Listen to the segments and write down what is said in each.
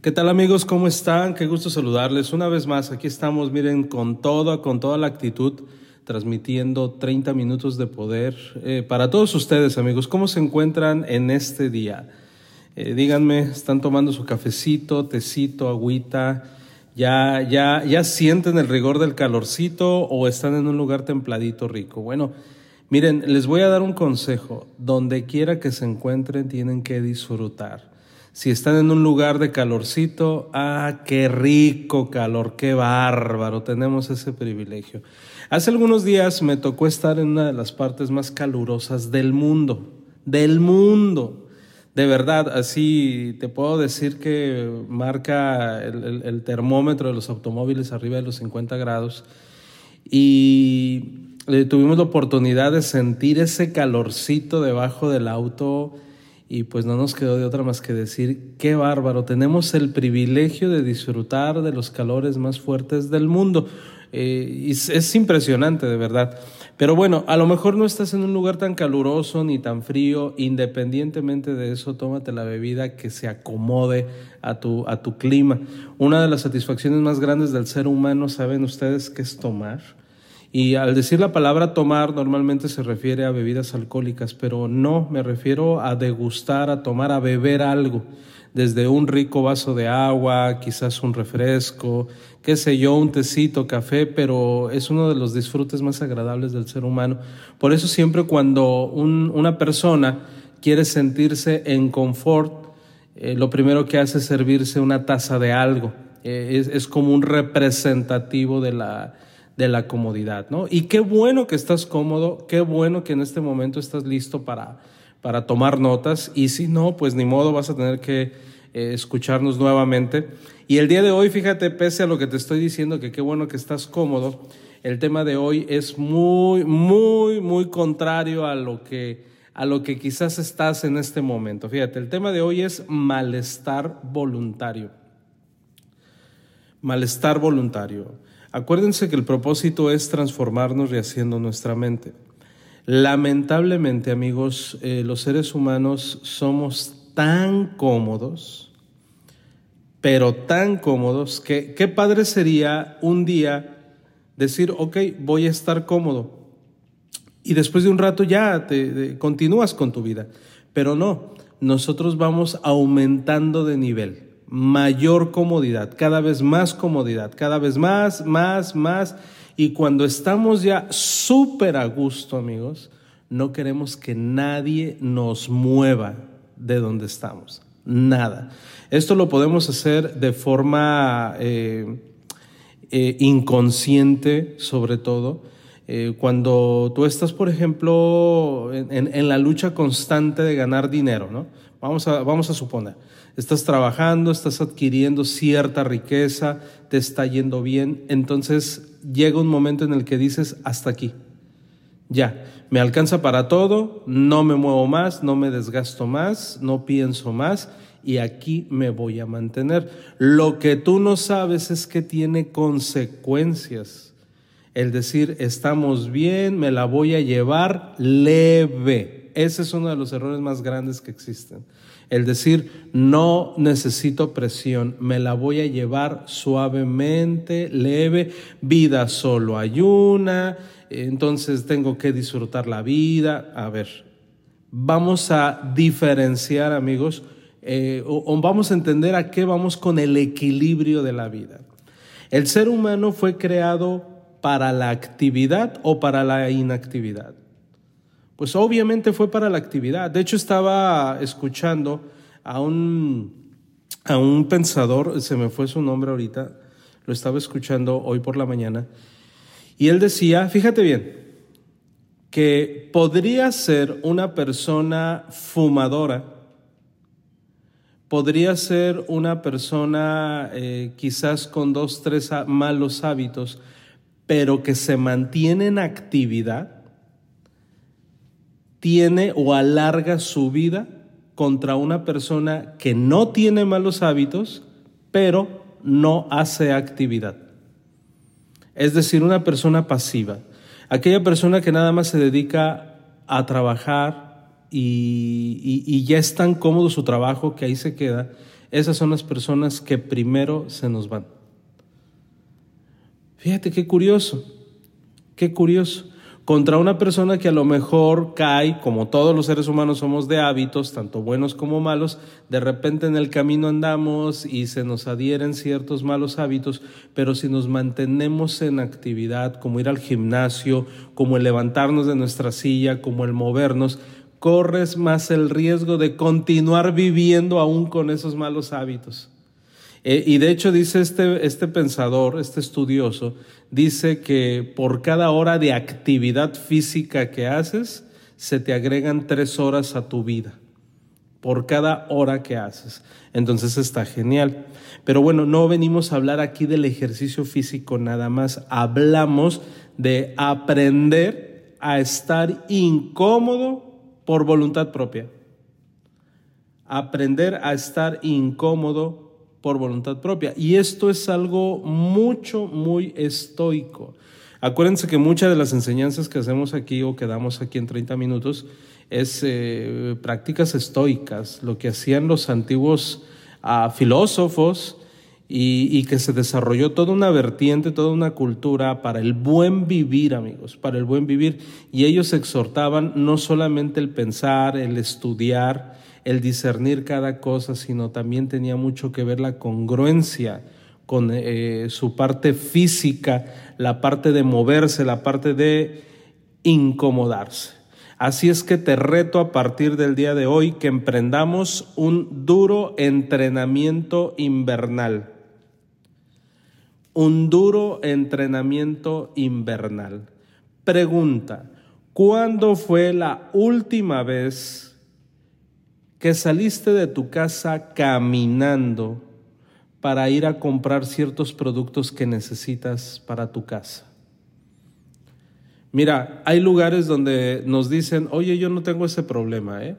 ¿Qué tal amigos? ¿Cómo están? Qué gusto saludarles. Una vez más, aquí estamos, miren, con toda, con toda la actitud, transmitiendo 30 minutos de poder eh, para todos ustedes, amigos. ¿Cómo se encuentran en este día? Eh, díganme, ¿están tomando su cafecito, tecito, agüita? ¿Ya, ya, ¿Ya sienten el rigor del calorcito o están en un lugar templadito rico? Bueno, miren, les voy a dar un consejo. Donde quiera que se encuentren, tienen que disfrutar. Si están en un lugar de calorcito, ah, qué rico calor, qué bárbaro, tenemos ese privilegio. Hace algunos días me tocó estar en una de las partes más calurosas del mundo, del mundo. De verdad, así te puedo decir que marca el, termómetro de los automóviles arriba de los 50 grados. Y tuvimos la oportunidad de sentir ese calorcito debajo del auto y pues no nos quedó de otra más que decir, qué bárbaro, tenemos el privilegio de disfrutar de los calores más fuertes del mundo. Eh, es, impresionante, de verdad. Pero bueno, a lo mejor no estás en un lugar tan caluroso ni tan frío, independientemente de eso, tómate la bebida que se acomode a tu, a tu clima. Una de las satisfacciones más grandes del ser humano, ¿saben ustedes qué es tomar? Y al decir la palabra tomar normalmente se refiere a bebidas alcohólicas, pero no, me refiero a degustar, a tomar, a beber algo, desde un rico vaso de agua, quizás un refresco, qué sé yo, un tecito, café, pero es uno de los disfrutes más agradables del ser humano. Por eso siempre cuando una persona quiere sentirse en confort, eh, lo primero que hace es servirse una taza de algo. Eh, es como un representativo de la de la comodidad, ¿no? Y qué bueno que estás cómodo, qué bueno que en este momento estás listo para, para tomar notas y si no, pues ni modo, vas a tener que eh, escucharnos nuevamente. Y el día de hoy, fíjate, pese a lo que te estoy diciendo, que qué bueno que estás cómodo, el tema de hoy es muy, muy, muy contrario a lo que, a lo que quizás estás en este momento. Fíjate, el tema de hoy es malestar voluntario. Malestar voluntario. Acuérdense que el propósito es transformarnos rehaciendo nuestra mente. Lamentablemente, amigos, eh, los seres humanos somos tan cómodos, pero tan cómodos, que qué padre sería un día decir, ok, voy a estar cómodo. Y después de un rato ya te continúas con tu vida. Pero no, nosotros vamos aumentando de nivel mayor comodidad, cada vez más comodidad, cada vez más, más, más. Y cuando estamos ya súper a gusto, amigos, no queremos que nadie nos mueva de donde estamos. Nada. Esto lo podemos hacer de forma eh, eh, inconsciente, sobre todo. Eh, cuando tú estás, por ejemplo, en, en, la lucha constante de ganar dinero, ¿no? Vamos a, vamos a suponer estás trabajando, estás adquiriendo cierta riqueza, te está yendo bien, entonces llega un momento en el que dices, hasta aquí, ya, me alcanza para todo, no me muevo más, no me desgasto más, no pienso más y aquí me voy a mantener. Lo que tú no sabes es que tiene consecuencias. El decir, estamos bien, me la voy a llevar leve. Ese es uno de los errores más grandes que existen. El decir, no necesito presión, me la voy a llevar suavemente, leve, vida solo hay una, entonces tengo que disfrutar la vida. A ver, vamos a diferenciar, amigos, eh, o vamos a entender a qué vamos con el equilibrio de la vida. El ser humano fue creado para la actividad o para la inactividad. Pues obviamente fue para la actividad. De hecho, estaba escuchando a un, a un pensador, se me fue su nombre ahorita, lo estaba escuchando hoy por la mañana, y él decía, fíjate bien, que podría ser una persona fumadora, podría ser una persona eh, quizás con dos, tres malos hábitos, pero que se mantiene en actividad, tiene o alarga su vida contra una persona que no tiene malos hábitos, pero no hace actividad. Es decir, una persona pasiva. Aquella persona que nada más se dedica a trabajar y, ya es tan cómodo su trabajo que ahí se queda, esas son las personas que primero se nos van. Fíjate qué curioso, qué curioso contra una persona que a lo mejor cae, como todos los seres humanos somos de hábitos, tanto buenos como malos, de repente en el camino andamos y se nos adhieren ciertos malos hábitos, pero si nos mantenemos en actividad, como ir al gimnasio, como el levantarnos de nuestra silla, como el movernos, corres más el riesgo de continuar viviendo aún con esos malos hábitos. Eh, y de hecho dice este, este pensador, este estudioso, dice que por cada hora de actividad física que haces, se te agregan tres horas a tu vida. Por cada hora que haces. Entonces está genial. Pero bueno, no venimos a hablar aquí del ejercicio físico nada más. Hablamos de aprender a estar incómodo por voluntad propia. Aprender a estar incómodo por voluntad propia. Y esto es algo mucho, muy estoico. Acuérdense que muchas de las enseñanzas que hacemos aquí o que damos aquí en 30 minutos es eh, prácticas estoicas, lo que hacían los antiguos ah, filósofos y, y, que se desarrolló toda una vertiente, toda una cultura para el buen vivir, amigos, para el buen vivir. Y ellos exhortaban no solamente el pensar, el estudiar, el discernir cada cosa, sino también tenía mucho que ver la congruencia con eh, su parte física, la parte de moverse, la parte de incomodarse. Así es que te reto a partir del día de hoy que emprendamos un duro entrenamiento invernal. Un duro entrenamiento invernal. Pregunta, ¿cuándo fue la última vez que saliste de tu casa caminando para ir a comprar ciertos productos que necesitas para tu casa. Mira, hay lugares donde nos dicen, oye, yo no tengo ese problema. ¿eh?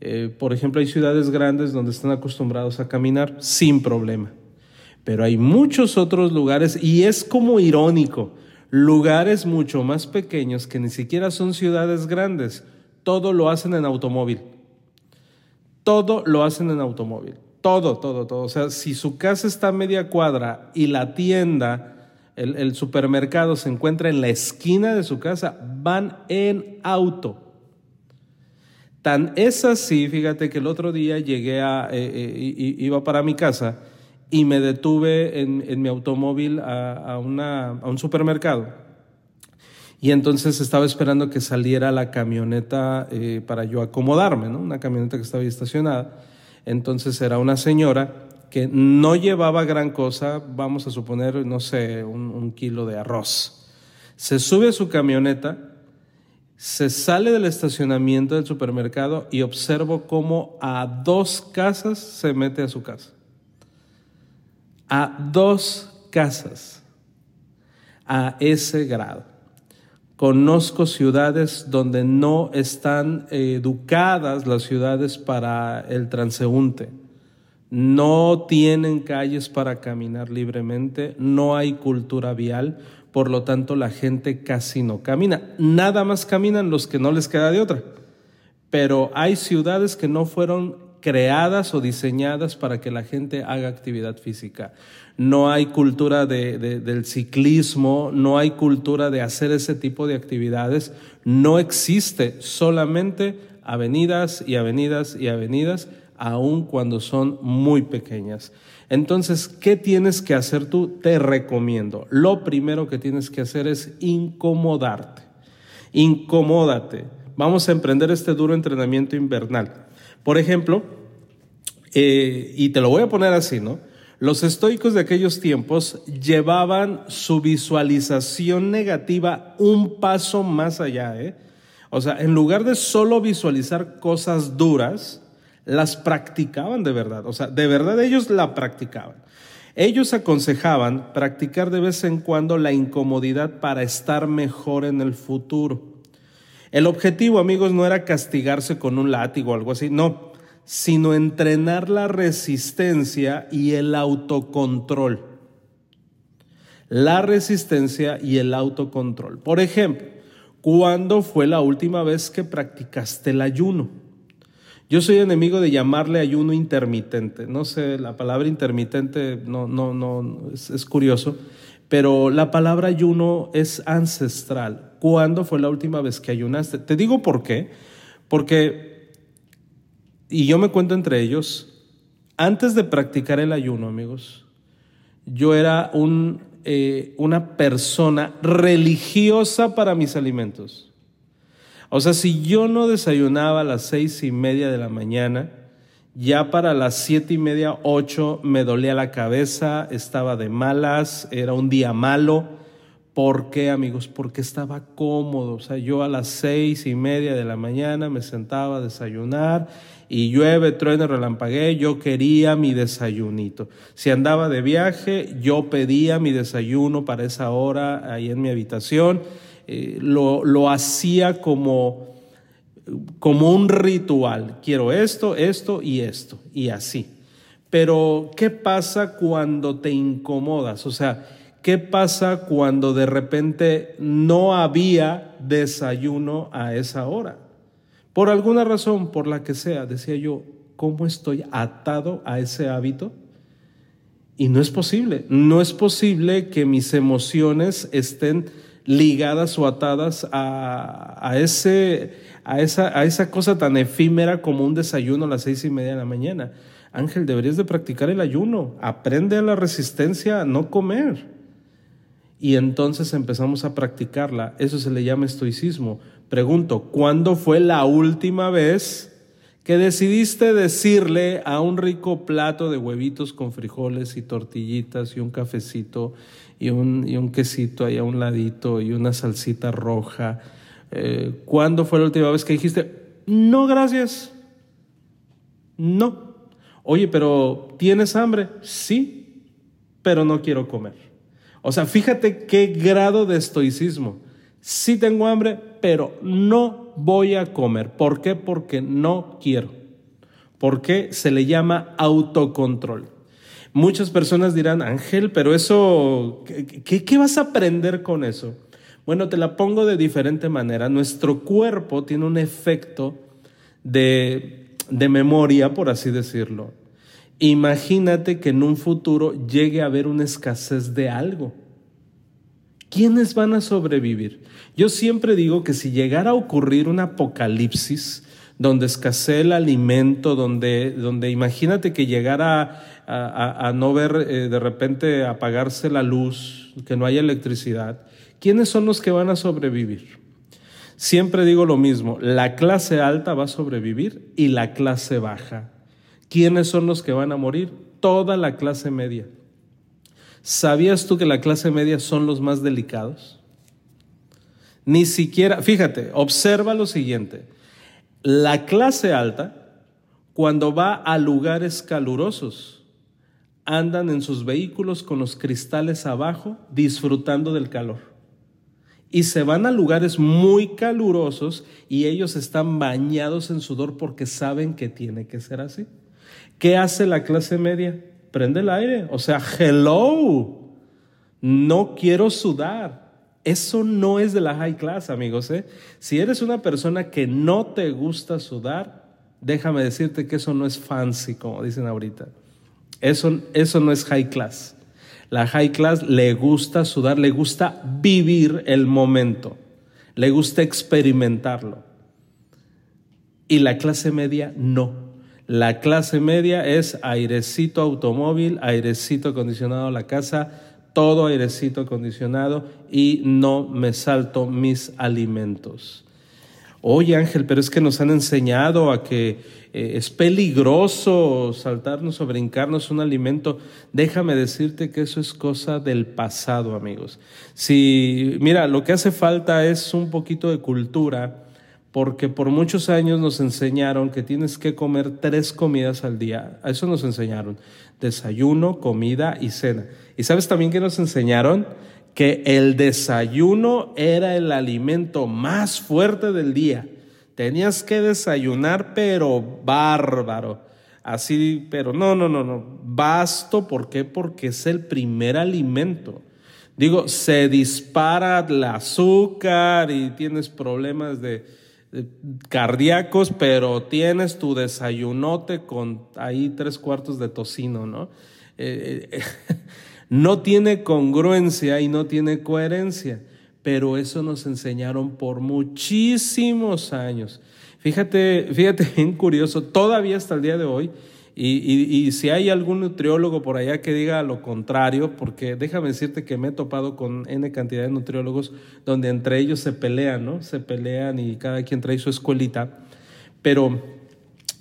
Eh, por ejemplo, hay ciudades grandes donde están acostumbrados a caminar sin problema. Pero hay muchos otros lugares, y es como irónico, lugares mucho más pequeños que ni siquiera son ciudades grandes, todo lo hacen en automóvil todo lo hacen en automóvil. Todo, todo, todo. O sea, si su casa está a media cuadra y la tienda, el, supermercado se encuentra en la esquina de su casa, van en auto. Tan es así, fíjate que el otro día llegué a, eh, eh, iba para mi casa y me detuve en, mi automóvil a, a un supermercado y entonces estaba esperando que saliera la camioneta eh, para yo acomodarme, ¿no? Una camioneta que estaba ahí estacionada. Entonces era una señora que no llevaba gran cosa, vamos a suponer, no sé, un, un kilo de arroz. Se sube a su camioneta, se sale del estacionamiento del supermercado y observo cómo a dos casas se mete a su casa. A dos casas. A ese grado. Conozco ciudades donde no están educadas las ciudades para el transeúnte. No tienen calles para caminar libremente, no hay cultura vial, por lo tanto la gente casi no camina. Nada más caminan los que no les queda de otra. Pero hay ciudades que no fueron creadas o diseñadas para que la gente haga actividad física. No hay cultura del ciclismo, no hay cultura de hacer ese tipo de actividades. No existe solamente avenidas y avenidas y avenidas, aun cuando son muy pequeñas. Entonces, ¿qué tienes que hacer tú? Te recomiendo. Lo primero que tienes que hacer es incomodarte. Incomódate. Vamos a emprender este duro entrenamiento invernal. Por ejemplo, eh, y te lo voy a poner así, ¿no? Los estoicos de aquellos tiempos llevaban su visualización negativa un paso más allá, ¿eh? O sea, en lugar de solo visualizar cosas duras, las practicaban de verdad, o sea, de verdad ellos la practicaban. Ellos aconsejaban practicar de vez en cuando la incomodidad para estar mejor en el futuro. El objetivo, amigos, no era castigarse con un látigo o algo así, no, sino entrenar la resistencia y el autocontrol. La resistencia y el autocontrol. Por ejemplo, ¿cuándo fue la última vez que practicaste el ayuno? Yo soy enemigo de llamarle ayuno intermitente. No sé, la palabra intermitente no, no, no, es, es curioso, pero la palabra ayuno es ancestral. ¿Cuándo fue la última vez que ayunaste? Te digo por qué. Porque, y yo me cuento entre ellos, antes de practicar el ayuno, amigos, yo era un, eh, una persona religiosa para mis alimentos. O sea, si yo no desayunaba a las seis y media de la mañana, ya para las siete y media, ocho, me dolía la cabeza, estaba de malas, era un día malo. ¿Por qué, amigos? Porque estaba cómodo. O sea, yo a las seis y media de la mañana me sentaba a desayunar y llueve, truene, relampaguee, yo quería mi desayunito. Si andaba de viaje, yo pedía mi desayuno para esa hora ahí en mi habitación. Eh, lo, lo hacía como como un ritual. Quiero esto, esto y esto, y así. Pero, ¿qué pasa cuando te incomodas? O sea, ¿qué pasa cuando de repente no había desayuno a esa hora? Por alguna razón, por la que sea, decía yo, ¿cómo estoy atado a ese hábito? Y no es posible, no es posible que mis emociones estén ligadas o atadas a, ese, a, esa, a esa cosa tan efímera como un desayuno a las seis y media de la mañana. Ángel, deberías de practicar el ayuno. Aprende a la resistencia a no comer. Y entonces empezamos a practicarla. Eso se le llama estoicismo. Pregunto, ¿cuándo fue la última vez que decidiste decirle a un rico plato de huevitos con frijoles y tortillitas y un cafecito y un, y un quesito ahí a un ladito y una salsita roja. Eh, ¿Cuándo fue la última vez que dijiste, no, gracias? No. Oye, pero ¿tienes hambre? Sí, pero no quiero comer. O sea, fíjate qué grado de estoicismo. Sí tengo hambre, pero no voy a comer. ¿Por qué? Porque no quiero. ¿Por qué? Se le llama autocontrol. Muchas personas dirán, Ángel, pero eso, ¿qué, vas a aprender con eso? Bueno, te la pongo de diferente manera. Nuestro cuerpo tiene un efecto de, de memoria, por así decirlo. Imagínate que en un futuro llegue a haber una escasez de algo. ¿Quiénes van a sobrevivir? Yo siempre digo que si llegara a ocurrir un apocalipsis, donde escasee el alimento, donde, donde imagínate que llegara a, no ver eh, de repente apagarse la luz, que no haya electricidad, ¿quiénes son los que van a sobrevivir? Siempre digo lo mismo, la clase alta va a sobrevivir y la clase baja. ¿Quiénes son los que van a morir? Toda la clase media. ¿Sabías tú que la clase media son los más delicados? Ni siquiera, fíjate, observa lo siguiente. La clase alta, cuando va a lugares calurosos, andan en sus vehículos con los cristales abajo, disfrutando del calor. Y se van a lugares muy calurosos y ellos están bañados en sudor porque saben que tiene que ser así. ¿Qué hace la clase media? Prende el aire. O sea, hello, no quiero sudar. Eso no es de la high class, amigos. ¿eh? Si eres una persona que no te gusta sudar, déjame decirte que eso no es fancy, como dicen ahorita. Eso, eso no es high class. La high class le gusta sudar, le gusta vivir el momento, le gusta experimentarlo. Y la clase media no. La clase media es airecito automóvil, airecito acondicionado a la casa, todo airecito acondicionado y no me salto mis alimentos. Oye Ángel, pero es que nos han enseñado a que eh, es peligroso saltarnos o brincarnos un alimento. Déjame decirte que eso es cosa del pasado, amigos. Si, mira, lo que hace falta es un poquito de cultura porque por muchos años nos enseñaron que tienes que comer tres comidas al día. A eso nos enseñaron. Desayuno, comida y cena. ¿Y sabes también que nos enseñaron? Que el desayuno era el alimento más fuerte del día. Tenías que desayunar, pero bárbaro. Así, pero no, no, no, no. Basto, ¿por qué? Porque es el primer alimento. Digo, se dispara el azúcar y tienes problemas de, cardíacos, pero tienes tu desayunote con ahí tres cuartos de tocino, ¿no? Eh, eh, no tiene congruencia y no tiene coherencia, pero eso nos enseñaron por muchísimos años. Fíjate, fíjate bien curioso, todavía hasta el día de hoy, y, si hay algún nutriólogo por allá que diga lo contrario, porque déjame decirte que me he topado con N cantidad de nutriólogos donde entre ellos se pelean, ¿no? Se pelean y cada quien trae su escuelita. Pero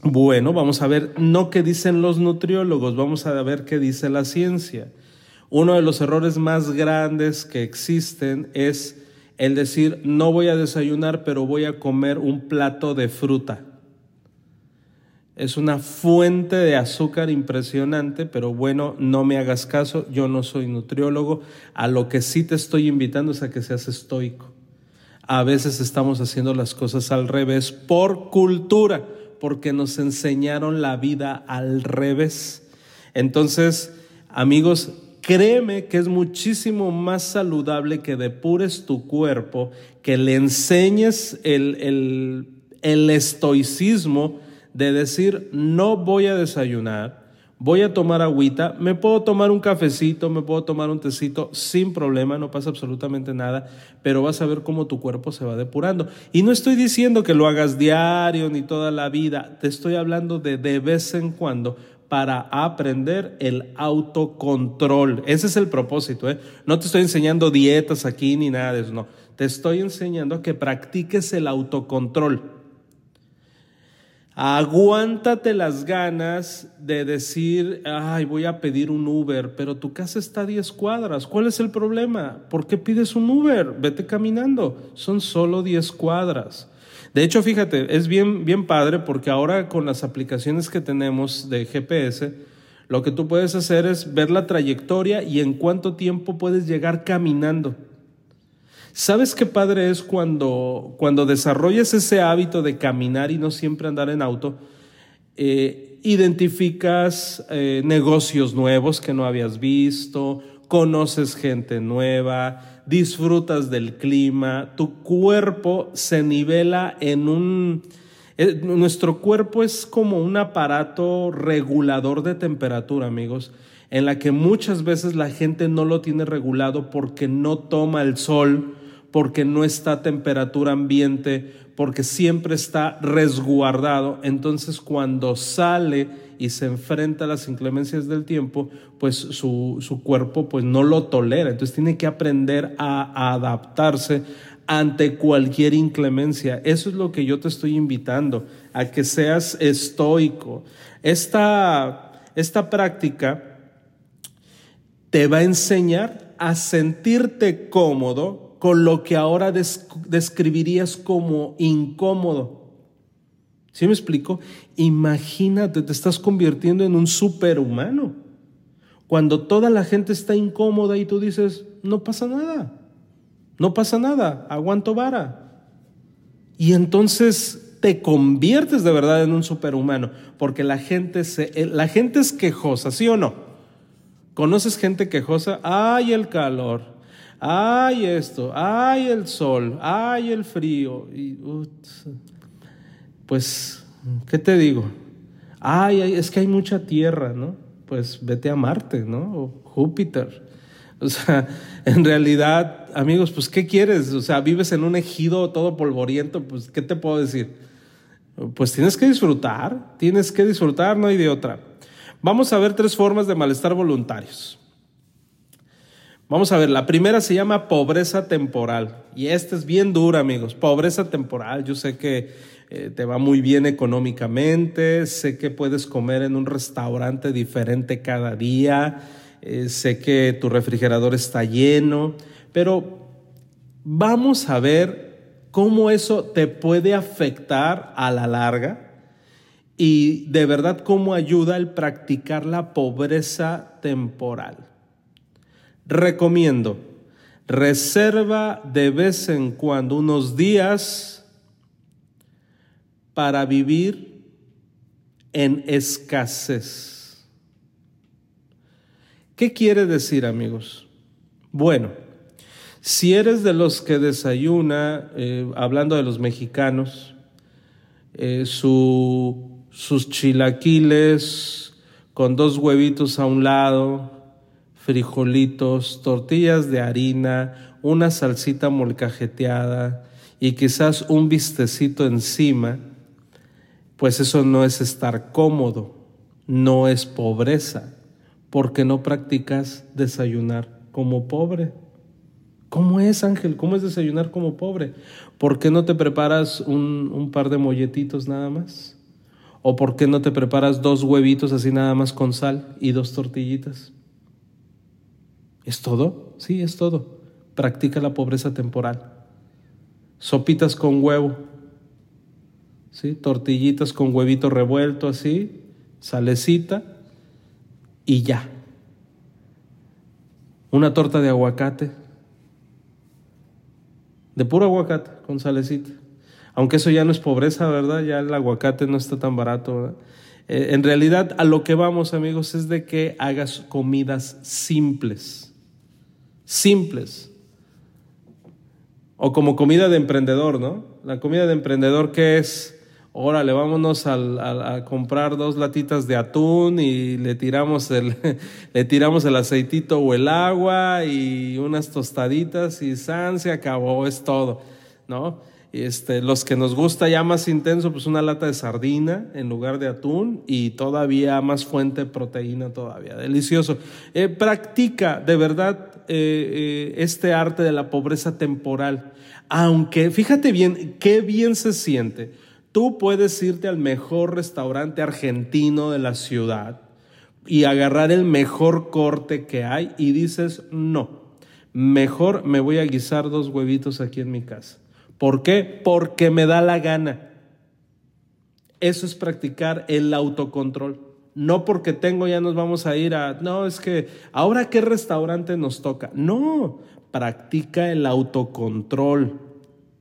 bueno, vamos a ver no qué dicen los nutriólogos, vamos a ver qué dice la ciencia. Uno de los errores más grandes que existen es el decir, no voy a desayunar, pero voy a comer un plato de fruta. Es una fuente de azúcar impresionante, pero bueno, no me hagas caso, yo no soy nutriólogo. A lo que sí te estoy invitando es a que seas estoico. A veces estamos haciendo las cosas al revés por cultura, porque nos enseñaron la vida al revés. Entonces, amigos, créeme que es muchísimo más saludable que depures tu cuerpo, que le enseñes el, el, estoicismo, de decir, no voy a desayunar, voy a tomar agüita, me puedo tomar un cafecito, me puedo tomar un tecito sin problema, no pasa absolutamente nada, pero vas a ver cómo tu cuerpo se va depurando. Y no estoy diciendo que lo hagas diario ni toda la vida, te estoy hablando de de vez en cuando para aprender el autocontrol. Ese es el propósito. ¿eh? No te estoy enseñando dietas aquí ni nada de eso, no. Te estoy enseñando que practiques el autocontrol. Aguántate las ganas de decir, ay, voy a pedir un Uber, pero tu casa está a 10 cuadras. ¿Cuál es el problema? ¿Por qué pides un Uber? Vete caminando. Son solo 10 cuadras. De hecho, fíjate, es bien, bien padre porque ahora con las aplicaciones que tenemos de GPS, lo que tú puedes hacer es ver la trayectoria y en cuánto tiempo puedes llegar caminando. ¿Sabes qué padre es cuando, cuando desarrollas ese hábito de caminar y no siempre andar en auto? Eh, identificas eh, negocios nuevos que no habías visto, conoces gente nueva, disfrutas del clima, tu cuerpo se nivela en un... Eh, nuestro cuerpo es como un aparato regulador de temperatura, amigos, en la que muchas veces la gente no lo tiene regulado porque no toma el sol, porque no está a temperatura ambiente, porque siempre está resguardado. Entonces cuando sale y se enfrenta a las inclemencias del tiempo, pues su, cuerpo pues no lo tolera. Entonces tiene que aprender a, adaptarse ante cualquier inclemencia. Eso es lo que yo te estoy invitando, a que seas estoico. Esta, esta práctica te va a enseñar a sentirte cómodo con lo que ahora describirías como incómodo. ¿Sí me explico? Imagínate, te estás convirtiendo en un superhumano. Cuando toda la gente está incómoda y tú dices, no pasa nada, no pasa nada, aguanto vara. Y entonces te conviertes de verdad en un superhumano, porque la gente, se, la gente es quejosa, ¿sí o no? ¿Conoces gente quejosa? ¡Ay, el calor! Ay esto, ay el sol, ay el frío. Y, pues, ¿qué te digo? Ay, es que hay mucha tierra, ¿no? Pues vete a Marte, ¿no? O Júpiter. O sea, en realidad, amigos, pues, ¿qué quieres? O sea, vives en un ejido todo polvoriento, pues, ¿qué te puedo decir? Pues tienes que disfrutar, tienes que disfrutar, no hay de otra. Vamos a ver tres formas de malestar voluntarios. Vamos a ver, la primera se llama pobreza temporal. Y esta es bien dura, amigos. Pobreza temporal. Yo sé que eh, te va muy bien económicamente, sé que puedes comer en un restaurante diferente cada día, eh, sé que tu refrigerador está lleno, pero vamos a ver cómo eso te puede afectar a la larga y de verdad cómo ayuda el practicar la pobreza temporal. Recomiendo, reserva de vez en cuando unos días para vivir en escasez. ¿Qué quiere decir amigos? Bueno, si eres de los que desayuna, eh, hablando de los mexicanos, eh, sus chilaquiles con dos huevitos a un lado, frijolitos, tortillas de harina, una salsita molcajeteada y quizás un vistecito encima, pues eso no es estar cómodo, no es pobreza, porque no practicas desayunar como pobre. ¿Cómo es, Ángel? ¿Cómo es desayunar como pobre? ¿Por qué no te preparas un, un, par de molletitos nada más? ¿O por qué no te preparas dos huevitos así nada más con sal y dos tortillitas? ¿Es todo? Sí, es todo. Practica la pobreza temporal. Sopitas con huevo, ¿sí? tortillitas con huevito revuelto así, salecita y ya. Una torta de aguacate, de puro aguacate con salecita. Aunque eso ya no es pobreza, ¿verdad? Ya el aguacate no está tan barato. Eh, en realidad a lo que vamos amigos es de que hagas comidas simples. Simples. O como comida de emprendedor, ¿no? La comida de emprendedor que es órale, vámonos a, comprar dos latitas de atún y le tiramos, el, le tiramos el aceitito o el agua y unas tostaditas y san, se acabó, es todo, ¿no? Este, los que nos gusta ya más intenso, pues una lata de sardina en lugar de atún y todavía más fuente de proteína todavía. Delicioso. Eh, practica de verdad eh, eh, este arte de la pobreza temporal. Aunque, fíjate bien, qué bien se siente Tú puedes irte al mejor restaurante argentino de la ciudad y agarrar el mejor corte que hay y dices, no, mejor me voy a guisar dos huevitos aquí en mi casa. ¿Por qué? Porque me da la gana. Eso es practicar el autocontrol. No porque tengo ya nos vamos a ir a, no, es que ahora qué restaurante nos toca. No, practica el autocontrol.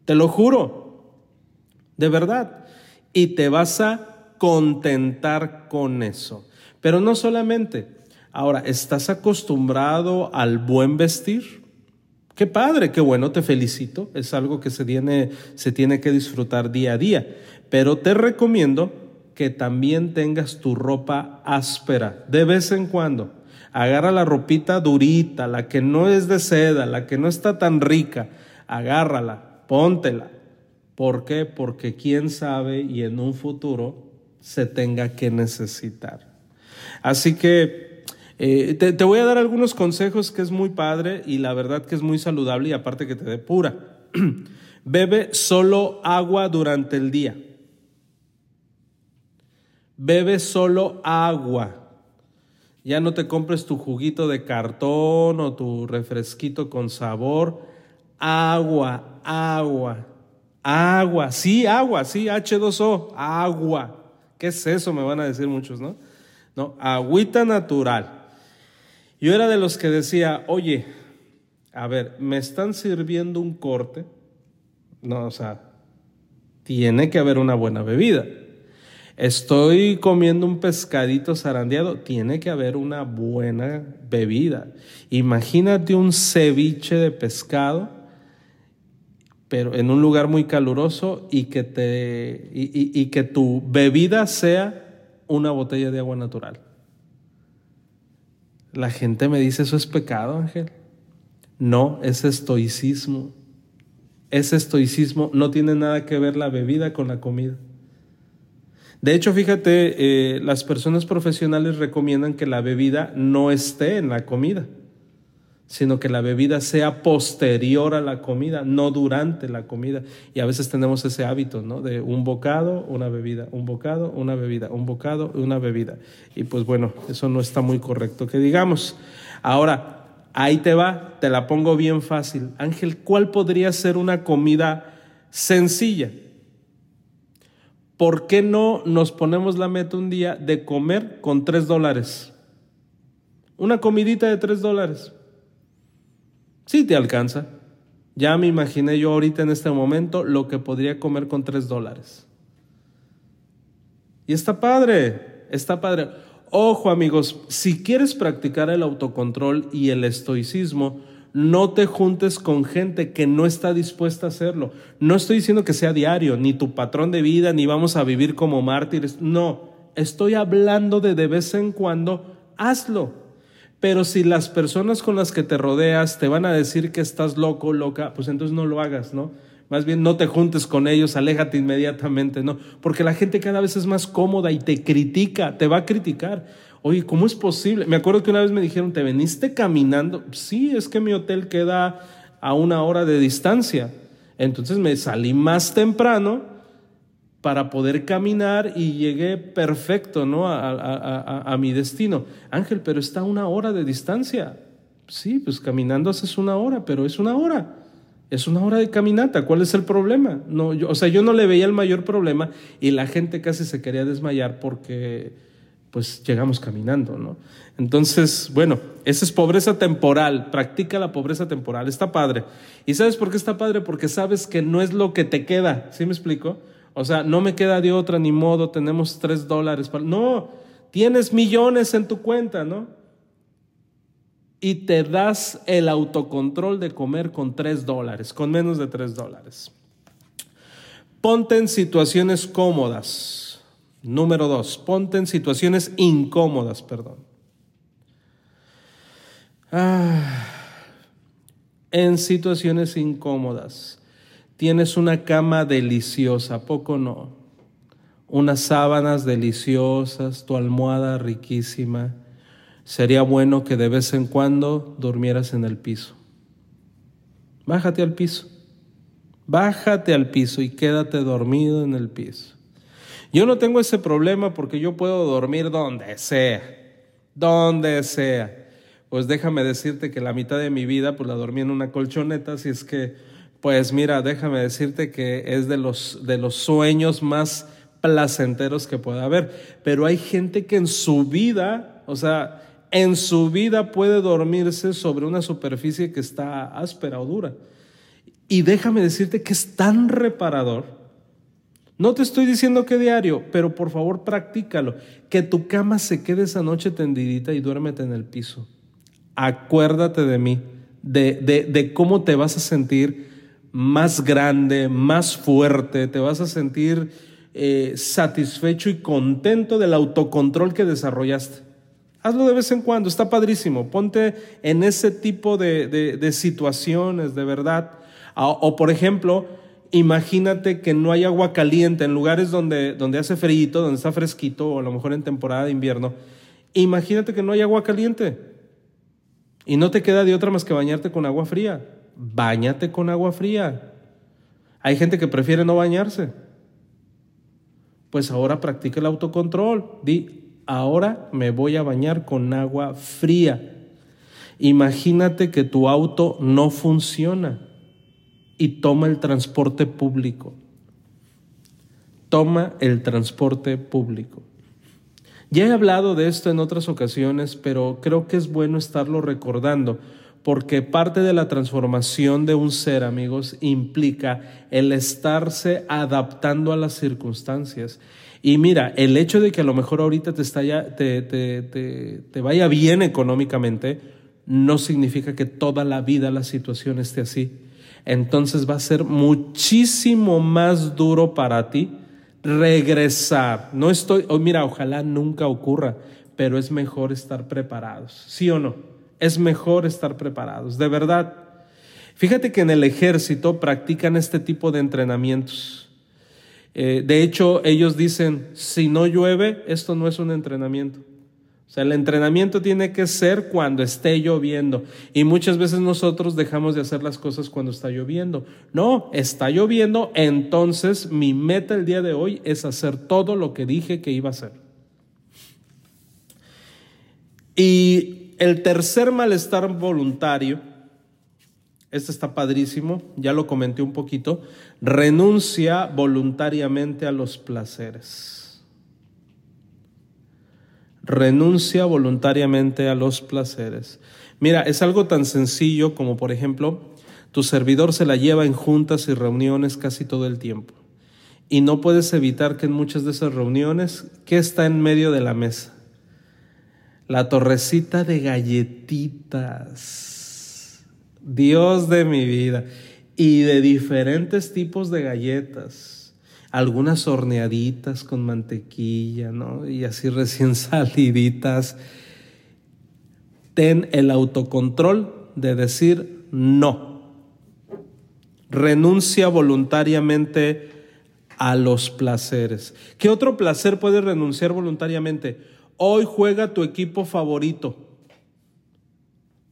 Te lo juro, de verdad y te vas a contentar con eso. Pero no solamente. Ahora, ¿estás acostumbrado al buen vestir? Qué padre, qué bueno, te felicito. Es algo que se tiene, se tiene que disfrutar día a día. Pero te recomiendo que también tengas tu ropa áspera de vez en cuando. Agarra la ropita durita, la que no es de seda, la que no está tan rica. Agárrala, póntela ¿Por qué? Porque quién sabe y en un futuro se tenga que necesitar. Así que eh, te, voy a dar algunos consejos que es muy padre y la verdad que es muy saludable y aparte que te dé pura. Bebe solo agua durante el día. Bebe solo agua. Ya no te compres tu juguito de cartón o tu refresquito con sabor. Agua, agua. Agua, sí, agua, sí, H2O, agua. ¿Qué es eso? Me van a decir muchos, ¿no? No, agüita natural. Yo era de los que decía, oye, a ver, me están sirviendo un corte. No, o sea, tiene que haber una buena bebida. Estoy comiendo un pescadito zarandeado, tiene que haber una buena bebida. Imagínate un ceviche de pescado pero en un lugar muy caluroso y que, te, y, que tu bebida sea una botella de agua natural. La gente me dice, eso es pecado, Ángel. No, es estoicismo. Ese estoicismo no tiene nada que ver la bebida con la comida. De hecho, fíjate, eh, las personas profesionales recomiendan que la bebida no esté en la comida sino que la bebida sea posterior a la comida, no durante la comida. Y a veces tenemos ese hábito, ¿no? De un bocado, una bebida, un bocado, una bebida, un bocado, una bebida. Y pues bueno, eso no está muy correcto que digamos. Ahora, ahí te va, te la pongo bien fácil. Ángel, ¿cuál podría ser una comida sencilla. ¿Por qué no nos ponemos la meta un día de comer con tres dólares? Una comidita de tres dólares. Sí te alcanza. Ya me imaginé yo ahorita en este momento lo que podría comer con tres dólares. Y está padre, está padre. Ojo amigos, si quieres practicar el autocontrol y el estoicismo, no te juntes con gente que no está dispuesta a hacerlo. No estoy diciendo que sea diario, ni tu patrón de vida, ni vamos a vivir como mártires. No, estoy hablando de de vez en cuando, hazlo. Pero si las personas con las que te rodeas te van a decir que estás loco, loca, pues entonces no lo hagas, ¿no? Más bien no te juntes con ellos, aléjate inmediatamente, ¿no? Porque la gente cada vez es más cómoda y te critica, te va a criticar. Oye, ¿cómo es posible? Me acuerdo que una vez me dijeron, ¿te veniste caminando? Sí, es que mi hotel queda a una hora de distancia. Entonces me salí más temprano para poder caminar y llegué perfecto ¿no? a, mi destino. Ángel, pero está a una hora de distancia. Sí, pues caminando haces una hora, pero es una hora. Es una hora de caminata. ¿Cuál es el problema? No, yo, o sea, yo no le veía el mayor problema y la gente casi se quería desmayar porque pues llegamos caminando, ¿no? Entonces, bueno, esa es pobreza temporal, practica la pobreza temporal, está padre. ¿Y sabes por qué está padre? Porque sabes que no es lo que te queda, ¿sí me explico? O sea, no me queda de otra ni modo, tenemos tres dólares. Para... No, tienes millones en tu cuenta, ¿no? Y te das el autocontrol de comer con tres dólares, con menos de tres dólares. Ponte en situaciones cómodas. Número dos, ponte en situaciones incómodas, perdón. Ah, en situaciones incómodas. Tienes una cama deliciosa, poco no? Unas sábanas deliciosas, tu almohada riquísima. Sería bueno que de vez en cuando durmieras en el piso. Bájate al piso. Bájate al piso y quédate dormido en el piso. Yo no tengo ese problema porque yo puedo dormir donde sea, donde sea. Pues déjame decirte que la mitad de mi vida pues la dormí en una colchoneta, si es que pues mira, déjame decirte que es de los, de los sueños más placenteros que pueda haber. Pero hay gente que en su vida, o sea, en su vida puede dormirse sobre una superficie que está áspera o dura. Y déjame decirte que es tan reparador. No te estoy diciendo que diario, pero por favor practícalo. Que tu cama se quede esa noche tendidita y duérmete en el piso. Acuérdate de mí, de, de, de cómo te vas a sentir más grande, más fuerte, te vas a sentir eh, satisfecho y contento del autocontrol que desarrollaste. Hazlo de vez en cuando, está padrísimo. Ponte en ese tipo de, situaciones, de verdad. O, por ejemplo, imagínate que no hay agua caliente en lugares donde, donde hace frío, donde está fresquito, o a lo mejor en temporada de invierno. Imagínate que no hay agua caliente y no te queda de otra más que bañarte con agua fría báñate con agua fría. Hay gente que prefiere no bañarse. Pues ahora practica el autocontrol. Di, ahora me voy a bañar con agua fría. Imagínate que tu auto no funciona y toma el transporte público. Toma el transporte público. Ya he hablado de esto en otras ocasiones, pero creo que es bueno estarlo recordando porque parte de la transformación de un ser, amigos, implica el estarse adaptando a las circunstancias. Y mira, el hecho de que a lo mejor ahorita te, está te, te, vaya bien económicamente, no significa que toda la vida la situación esté así. Entonces va a ser muchísimo más duro para ti regresar. No estoy, oh, mira, ojalá nunca ocurra, pero es mejor estar preparados, ¿sí o no? es mejor estar preparados, de verdad. Fíjate que en el ejército practican este tipo de entrenamientos. Eh, de hecho, ellos dicen, si no llueve, esto no es un entrenamiento. Sea, el entrenamiento tiene que ser cuando esté lloviendo. Y muchas veces nosotros dejamos de hacer las cosas cuando está lloviendo. No, está lloviendo, entonces mi meta el día de hoy es hacer todo lo que dije que iba a hacer. Y el tercer malestar voluntario Este está padrísimo, ya lo comenté un poquito. Renuncia voluntariamente a los placeres. Renuncia voluntariamente a los placeres. Mira, es algo tan sencillo como, por ejemplo, tu servidor se la lleva en juntas y reuniones casi todo el tiempo. Y no puedes evitar que en muchas de esas reuniones, ¿qué está en medio de la mesa? La torrecita de galletitas. Dios de mi vida. Y de diferentes tipos de galletas. Algunas horneaditas con mantequilla, ¿no? Y así recién saliditas ten el autocontrol de decir no. Renuncia voluntariamente a los placeres. ¿Qué otro placer puedes renunciar voluntariamente? Hoy juega tu equipo favorito.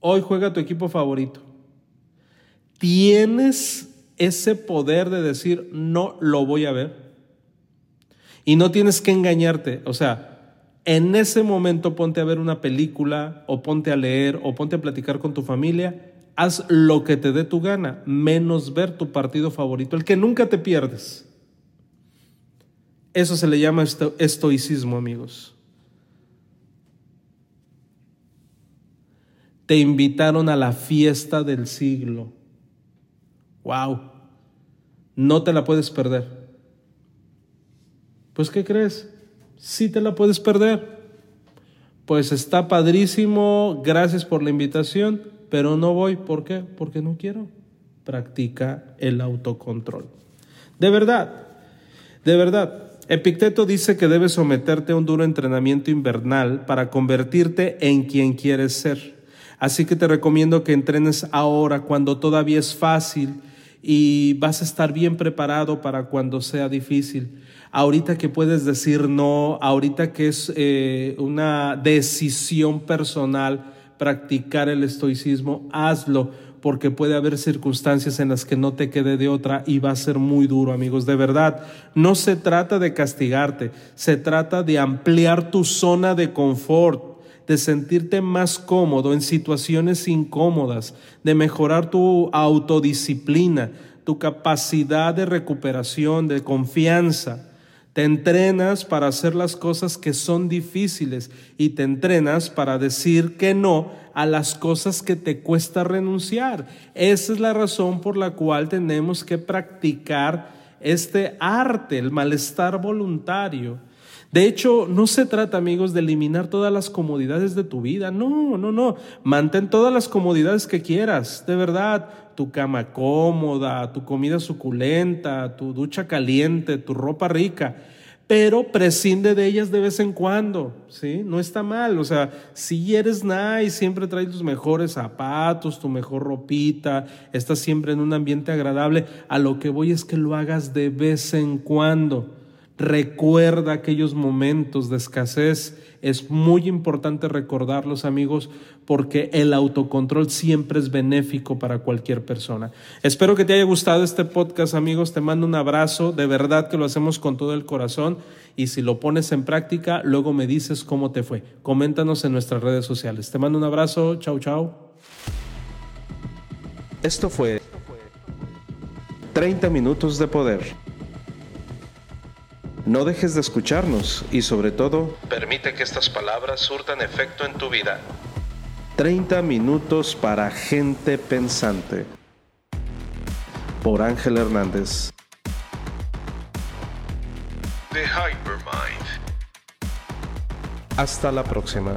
Hoy juega tu equipo favorito. Tienes ese poder de decir no lo voy a ver. Y no tienes que engañarte. O sea, en ese momento ponte a ver una película o ponte a leer o ponte a platicar con tu familia. Haz lo que te dé tu gana, menos ver tu partido favorito, el que nunca te pierdes. Eso se le llama estoicismo, amigos. Te invitaron a la fiesta del siglo. ¡Wow! No te la puedes perder. Pues, ¿qué crees? sí te la puedes perder. Pues está padrísimo, gracias por la invitación, pero no voy. ¿Por qué? Porque no quiero. Practica el autocontrol. De verdad, de verdad. Epicteto dice que debes someterte a un duro entrenamiento invernal para convertirte en quien quieres ser. Así que te recomiendo que entrenes ahora cuando todavía es fácil y vas a estar bien preparado para cuando sea difícil ahorita que puedes decir no, ahorita que es eh, una decisión personal practicar el estoicismo, hazlo porque puede haber circunstancias en las que no te quede de otra y va a ser muy duro, amigos. De verdad, no se trata de castigarte, se trata de ampliar tu zona de confort, de sentirte más cómodo en situaciones incómodas, de mejorar tu autodisciplina, tu capacidad de recuperación, de confianza. Te entrenas para hacer las cosas que son difíciles y te entrenas para decir que no a las cosas que te cuesta renunciar. Esa es la razón por la cual tenemos que practicar este arte, el malestar voluntario. De hecho, no se trata, amigos, de eliminar todas las comodidades de tu vida. No, no, no. Mantén todas las comodidades que quieras, de verdad. Tu cama cómoda, tu comida suculenta, tu ducha caliente, tu ropa rica pero prescinde de ellas de vez en cuando, ¿sí? No está mal, o sea, si eres nice, siempre traes tus mejores zapatos, tu mejor ropita, estás siempre en un ambiente agradable, a lo que voy es que lo hagas de vez en cuando. Recuerda aquellos momentos de escasez. Es muy importante recordarlos, amigos, porque el autocontrol siempre es benéfico para cualquier persona. Espero que te haya gustado este podcast, amigos. Te mando un abrazo. De verdad que lo hacemos con todo el corazón. Y si lo pones en práctica, luego me dices cómo te fue. Coméntanos en nuestras redes sociales. Te mando un abrazo. Chau, chau. Esto fue 30 minutos de poder. No dejes de escucharnos y sobre todo, permite que estas palabras surtan efecto en tu vida. 30 minutos para gente pensante. Por Ángel Hernández. The Hypermind. Hasta la próxima.